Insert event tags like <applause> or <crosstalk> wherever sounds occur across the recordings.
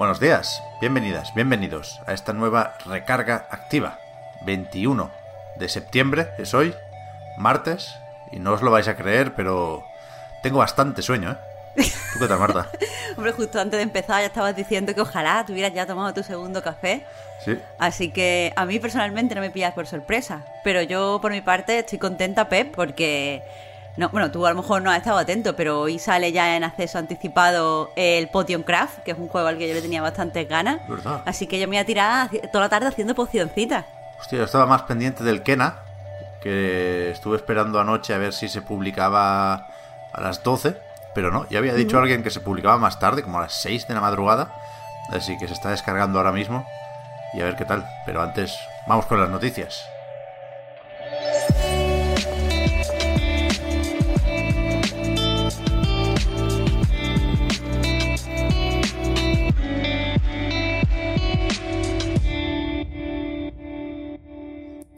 Buenos días, bienvenidas, bienvenidos a esta nueva recarga activa. 21 de septiembre es hoy, martes, y no os lo vais a creer, pero tengo bastante sueño, ¿eh? ¿Tú qué tal, Marta? <laughs> Hombre, justo antes de empezar ya estabas diciendo que ojalá tuvieras ya tomado tu segundo café. Sí. Así que a mí personalmente no me pillas por sorpresa. Pero yo, por mi parte, estoy contenta, Pep, porque. No, bueno, tú a lo mejor no has estado atento, pero hoy sale ya en acceso anticipado el Potion Craft, que es un juego al que yo le tenía bastantes ganas. ¿Verdad? Así que yo me voy a tirar toda la tarde haciendo pocioncitas. Hostia, yo estaba más pendiente del Kena, que estuve esperando anoche a ver si se publicaba a las 12, pero no, ya había dicho alguien que se publicaba más tarde, como a las 6 de la madrugada, así que se está descargando ahora mismo y a ver qué tal. Pero antes, vamos con las noticias.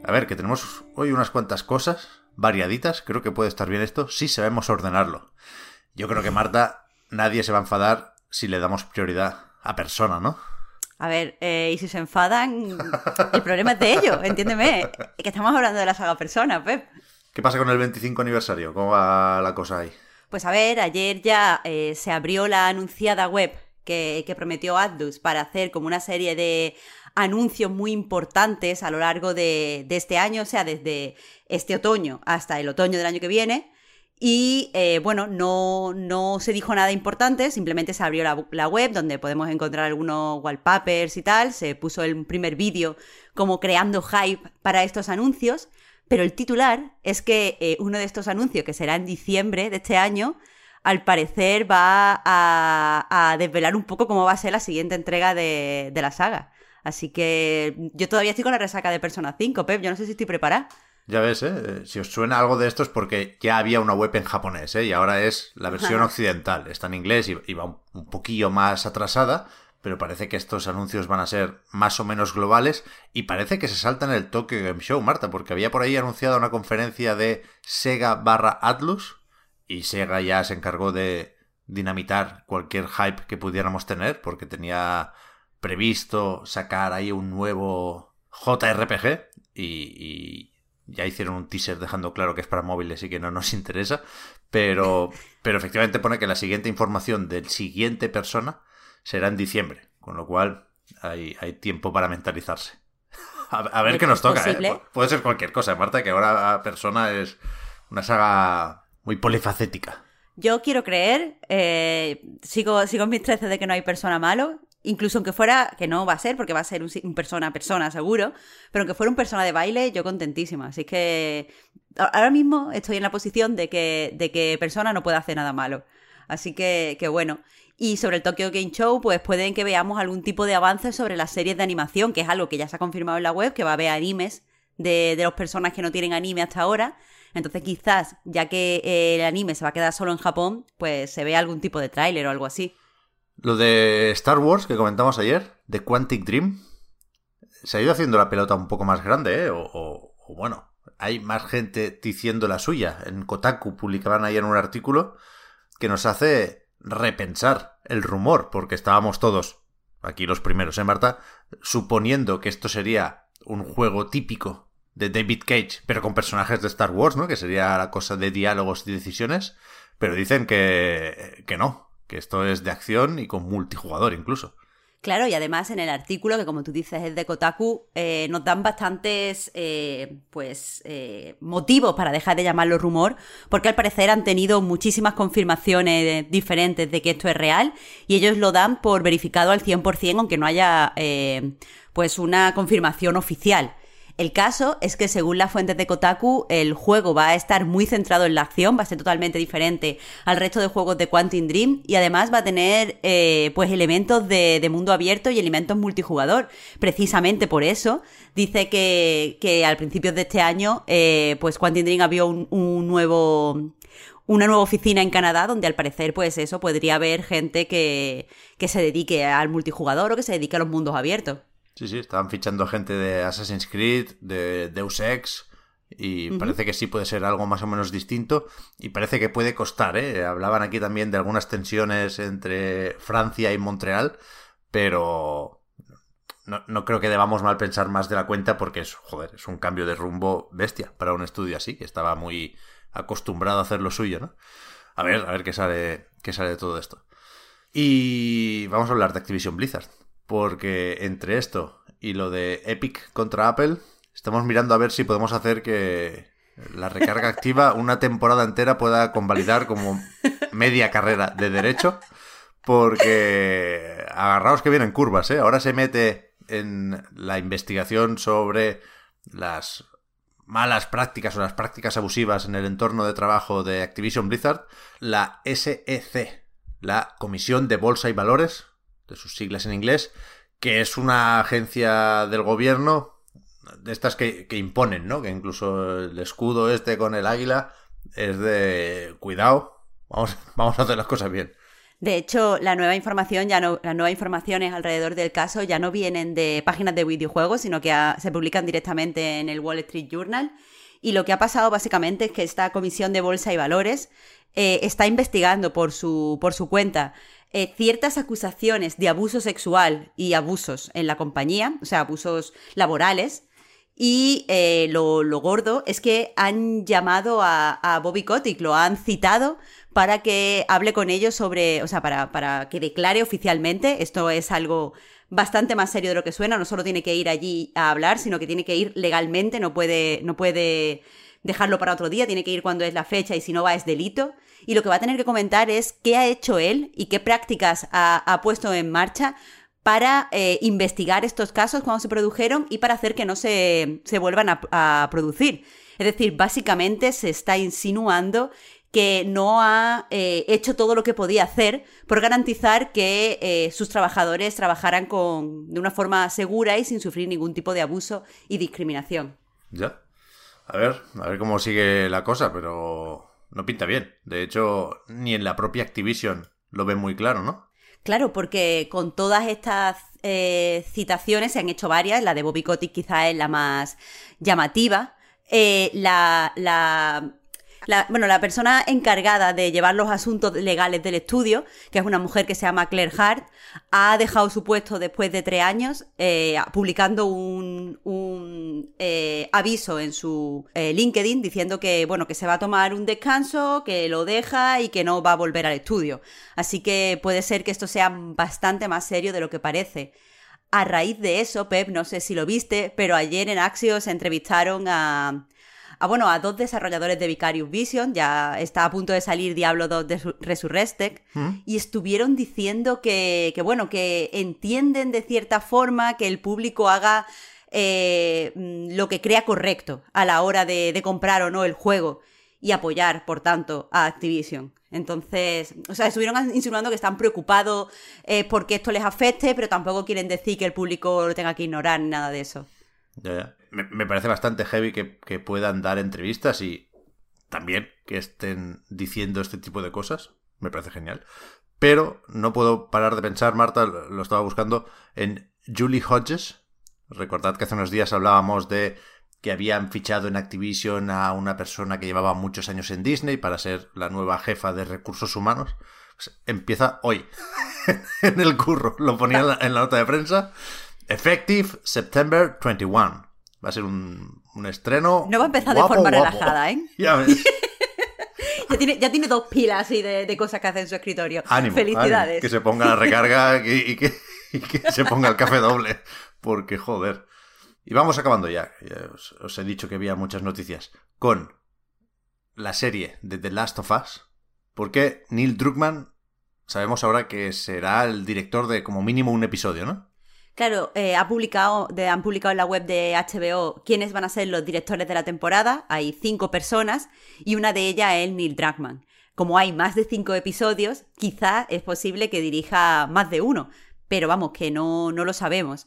A ver, que tenemos hoy unas cuantas cosas variaditas. Creo que puede estar bien esto si sabemos ordenarlo. Yo creo que Marta, nadie se va a enfadar si le damos prioridad a persona, ¿no? A ver, eh, y si se enfadan, el problema es de ellos, entiéndeme. Que estamos hablando de la saga Persona, Pep. ¿Qué pasa con el 25 aniversario? ¿Cómo va la cosa ahí? Pues a ver, ayer ya eh, se abrió la anunciada web que, que prometió Atlus para hacer como una serie de anuncios muy importantes a lo largo de, este año, o sea, desde este otoño hasta el otoño del año que viene. Y eh, bueno, no, no se dijo nada importante, simplemente se abrió la, web donde podemos encontrar algunos wallpapers y tal. Se puso el primer vídeo como creando hype para estos anuncios. Pero el titular es que eh, uno de estos anuncios, que será en diciembre de este año, al parecer va a, desvelar un poco cómo va a ser la siguiente entrega de la saga. Así que yo todavía estoy con la resaca de Persona 5, Pep. Yo no sé si estoy preparada. Ya ves, ¿eh? Si os suena algo de esto es porque ya había una web en japonés, ¿eh? Y ahora es la versión Ajá. occidental. Está en inglés y, va un, poquillo más atrasada, pero parece que estos anuncios van a ser más o menos globales y parece que se saltan el Tokyo Game Show, Marta, porque había por ahí anunciado una conferencia de Sega barra Atlus y Sega ya se encargó de dinamitar cualquier hype que pudiéramos tener porque tenía previsto sacar ahí un nuevo JRPG y, y ya hicieron un teaser dejando claro que es para móviles y que no nos <laughs> interesa, pero, pero efectivamente pone que la siguiente información del siguiente persona será en diciembre, con lo cual hay, hay tiempo para mentalizarse. <laughs> A, a ver ¿Es qué nos toca, ¿eh? Puede ser cualquier cosa, Marta, que ahora persona es una saga muy polifacética. Yo quiero creer, eh, sigo, sigo en mis 13 de que no hay persona malo, incluso aunque fuera, que no va a ser, porque va a ser un, un persona persona seguro, pero aunque fuera un persona de baile, yo contentísima. Así que ahora mismo estoy en la posición de que, de que persona no puede hacer nada malo. Así que, que bueno. Y sobre el Tokyo Game Show, pues pueden que veamos algún tipo de avance sobre las series de animación, que es algo que ya se ha confirmado en la web, que va a haber animes de, de las personas que no tienen anime hasta ahora. Entonces quizás, ya que el anime se va a quedar solo en Japón, pues se vea algún tipo de tráiler o algo así. Lo de Star Wars que comentamos ayer, de Quantic Dream, se ha ido haciendo la pelota un poco más grande, ¿eh? O, bueno, hay más gente diciendo la suya. En Kotaku publicaban ayer un artículo que nos hace repensar el rumor, porque estábamos todos, aquí los primeros, ¿eh, Marta? Suponiendo que esto sería un juego típico de David Cage, pero con personajes de Star Wars, ¿no? Que sería la cosa de diálogos y decisiones, pero dicen que, que no, que esto es de acción y con multijugador incluso. Claro, y además en el artículo, que como tú dices es de Kotaku, eh, nos dan bastantes eh, pues eh, motivos para dejar de llamarlo rumor, porque al parecer han tenido muchísimas confirmaciones diferentes de que esto es real, y ellos lo dan por verificado al 100%, aunque no haya pues una confirmación oficial. El caso es que según las fuentes de Kotaku, el juego va a estar muy centrado en la acción, va a ser totalmente diferente al resto de juegos de Quantum Dream y además va a tener eh, pues elementos de, mundo abierto y elementos multijugador. Precisamente por eso dice que, al principio de este año eh, pues Quantum Dream abrió un, nuevo una nueva oficina en Canadá donde al parecer pues eso podría haber gente que, que se dedique al multijugador o que se dedique a los mundos abiertos. Sí, sí, estaban fichando gente de Assassin's Creed, de Deus Ex, y parece que sí puede ser algo más o menos distinto y parece que puede costar, ¿eh? Hablaban aquí también de algunas tensiones entre Francia y Montreal, pero no, no, creo que debamos mal pensar más de la cuenta porque es, joder, es un cambio de rumbo bestia para un estudio así, que estaba muy acostumbrado a hacer lo suyo, ¿no? A ver, a ver qué sale, qué sale de todo esto. Y vamos a hablar de Activision Blizzard, porque entre esto y lo de Epic contra Apple, estamos mirando a ver si podemos hacer que la recarga activa <laughs> una temporada entera pueda convalidar como media carrera de derecho, porque agarraos que vienen curvas, ¿eh? Ahora se mete en la investigación sobre las malas prácticas o las prácticas abusivas en el entorno de trabajo de Activision Blizzard, la SEC, la Comisión de Bolsa y Valores, de sus siglas en inglés, que es una agencia del gobierno de estas que, imponen, ¿no? Que incluso el escudo este con el águila es de cuidado, vamos, <laughs> vamos a hacer las cosas bien. De hecho, la nueva información, ya no, las nuevas informaciones alrededor del caso ya no vienen de páginas de videojuegos, sino que se publican directamente en el Wall Street Journal. Y lo que ha pasado básicamente es que esta comisión de bolsa y valores eh, está investigando por su, por su cuenta eh, ciertas acusaciones de abuso sexual y abusos en la compañía, o sea, abusos laborales. Y eh, lo, gordo es que han llamado a, Bobby Kotick, lo han citado para que hable con ellos sobre, o sea, para, para que declare oficialmente, esto es algo bastante más serio de lo que suena, no solo tiene que ir allí a hablar, sino que tiene que ir legalmente, no puede, no puede dejarlo para otro día, tiene que ir cuando es la fecha y si no va es delito. Y lo que va a tener que comentar es qué ha hecho él y qué prácticas ha, puesto en marcha para eh, investigar estos casos cuando se produjeron y para hacer que no se, vuelvan a, producir. Es decir, básicamente se está insinuando que no ha eh, hecho todo lo que podía hacer por garantizar que eh, sus trabajadores trabajaran con, de una forma segura y sin sufrir ningún tipo de abuso y discriminación. Ya. A ver, a ver cómo sigue la cosa, pero no pinta bien. De hecho, ni en la propia Activision lo ven muy claro, ¿no? Claro, porque con todas estas eh, citaciones se han hecho varias, la de Bobby Kotick quizá es la más llamativa. Eh, la, la la, bueno, la persona encargada de llevar los asuntos legales del estudio, que es una mujer que se llama Claire Hart, ha dejado su puesto después de tres años, eh, publicando un, un eh, aviso en su eh, LinkedIn diciendo que, bueno, que se va a tomar un descanso, que lo deja y que no va a volver al estudio. Así que puede ser que esto sea bastante más serio de lo que parece. A raíz de eso, Pep, no sé si lo viste, pero ayer en Axios entrevistaron a, a, bueno, a dos desarrolladores de Vicarious Vision, ya está a punto de salir Diablo 2 de Resurrected, ¿Mm? y estuvieron diciendo que, que, bueno, que entienden de cierta forma que el público haga eh, mm, lo que crea correcto a la hora de, comprar o no el juego y apoyar, por tanto, a Activision. Entonces, o sea, estuvieron insinuando que están preocupados eh, porque esto les afecte, pero tampoco quieren decir que el público lo tenga que ignorar, nada de eso. Ya, ya me, parece bastante heavy que, puedan dar entrevistas y también que estén diciendo este tipo de cosas. Me parece genial. Pero no puedo parar de pensar, Marta, lo estaba buscando, en Julie Hodges. Recordad que hace unos días hablábamos de que habían fichado en Activision a una persona que llevaba muchos años en Disney para ser la nueva jefa de recursos humanos. Pues empieza hoy <laughs> en el curro. Lo ponía en la, en la nota de prensa. Effective September 21. Va a ser un, estreno. No va a empezar de forma relajada, ¿eh? <laughs> Ya ves. <laughs> ya, tiene, dos pilas así de, cosas que hace en su escritorio. Felicidades. Que se ponga la recarga y, que, se ponga el café doble. Porque, joder. Y vamos acabando ya. os, os, he dicho que había muchas noticias. Con la serie de The Last of Us. Porque Neil Druckmann sabemos ahora que será el director de como mínimo un episodio, ¿no? Claro, eh, han publicado en la web de HBO quiénes van a ser los directores de la temporada. Hay cinco personas y una de ellas es Neil Druckmann. Como hay más de cinco episodios, quizá es posible que dirija más de uno, pero vamos, que no, no lo sabemos.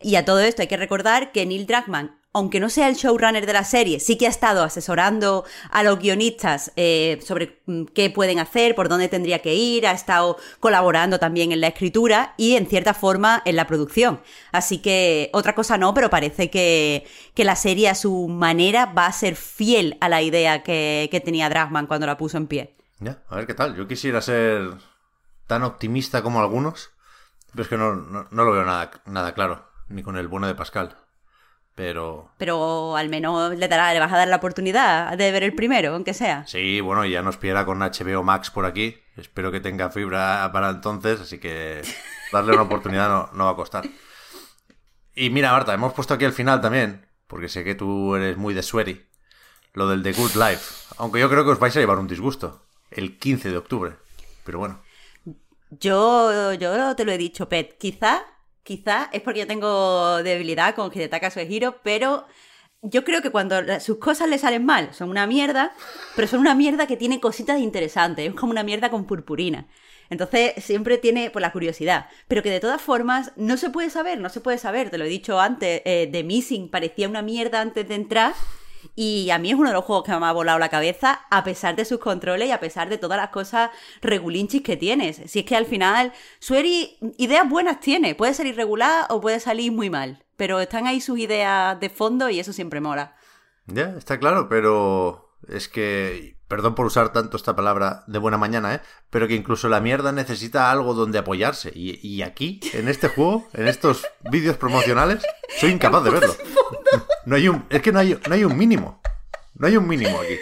Y a todo esto hay que recordar que Neil Druckmann aunque no sea el showrunner de la serie, sí que ha estado asesorando a los guionistas eh, sobre mm, qué pueden hacer, por dónde tendría que ir, ha estado colaborando también en la escritura y en cierta forma en la producción. Así que otra cosa no, pero parece que, la serie a su manera va a ser fiel a la idea que, tenía Dragman cuando la puso en pie. Ya, a ver qué tal. Yo quisiera ser tan optimista como algunos, pero es que no, lo veo nada, nada claro, ni con el bueno de Pascal. Pero. Pero al menos le, dará, le vas a dar la oportunidad de ver el primero, aunque sea. Sí, bueno, ya nos piera con HBO Max por aquí. Espero que tenga fibra para entonces, así que <laughs> darle una oportunidad no, no va a costar. Y mira, Marta, hemos puesto aquí al final también, porque sé que tú eres muy de sweaty, lo del The Good Life. Aunque yo creo que os vais a llevar un disgusto. El 15 de octubre. Pero bueno. Yo, yo te lo he dicho, Pet. Quizá Quizás es porque yo tengo debilidad con Hidetaka Suehiro, pero yo creo que cuando sus cosas le salen mal, son una mierda, pero son una mierda que tiene cositas interesantes, es como una mierda con purpurina. Entonces siempre tiene por la curiosidad, pero que de todas formas no se puede saber, no se puede saber, te lo he dicho antes, eh, The Missing parecía una mierda antes de entrar y a mí es uno de los juegos que me ha volado la cabeza, a pesar de sus controles y a pesar de todas las cosas regulinchis que tienes. Si es que al final, Sueri ideas buenas tiene. Puede ser irregular o puede salir muy mal. Pero están ahí sus ideas de fondo y eso siempre mola. Ya, está claro, pero es que, perdón por usar tanto esta palabra de buena mañana, ¿eh? pero que incluso la mierda necesita algo donde apoyarse. Y, y aquí, en este juego, en estos vídeos promocionales, soy incapaz de verlo. No hay un, es que no hay, no hay un mínimo. No hay un mínimo aquí.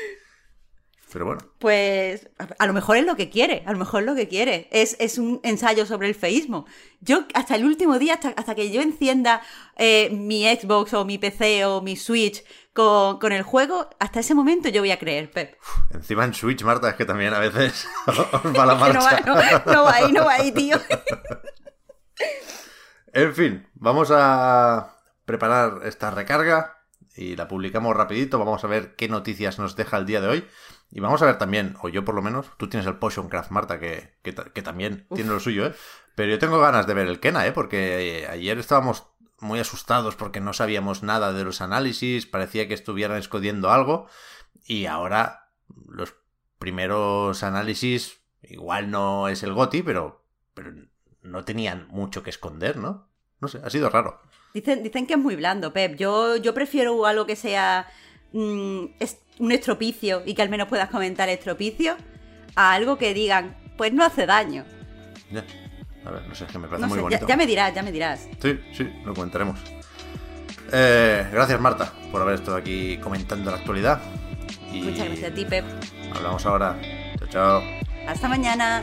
Pero bueno. Pues a lo mejor es lo que quiere, a lo mejor es lo que quiere. Es, es un ensayo sobre el feísmo. Yo hasta el último día, hasta, hasta que yo encienda eh, mi Xbox o mi PC o mi Switch con, con, el juego, hasta ese momento yo voy a creer, Pep. encima en Switch, Marta, es que también a veces <laughs> <laughs> va la marcha. no, va, no va ahí, no va ahí, tío. <laughs> en fin, vamos a preparar esta recarga y la publicamos rapidito. Vamos a ver qué noticias nos deja el día de hoy. Y vamos a ver también, o yo por lo menos, tú tienes el Potion Craft, Marta, que, que, también tiene lo suyo, ¿eh? Pero yo tengo ganas de ver el Kena, ¿eh? Porque ayer estábamos muy asustados porque no sabíamos nada de los análisis, parecía que estuvieran escondiendo algo. Y ahora los primeros análisis, igual no es el GOTI, pero, pero no tenían mucho que esconder, ¿no? No sé, ha sido raro. Dicen, dicen que es muy blando, Pep. Yo, yo prefiero algo que sea mm, un estropicio y que al menos puedas comentar estropicio a algo que digan, pues no hace daño. Ya. A ver, no sé, que me parece muy bonito. Ya, me dirás, ya me dirás. Sí, sí, lo comentaremos. Eh, gracias, Marta, por haber estado aquí comentando la actualidad. Muchas gracias a ti, Pep. Hablamos ahora. Chao, chao. Hasta mañana.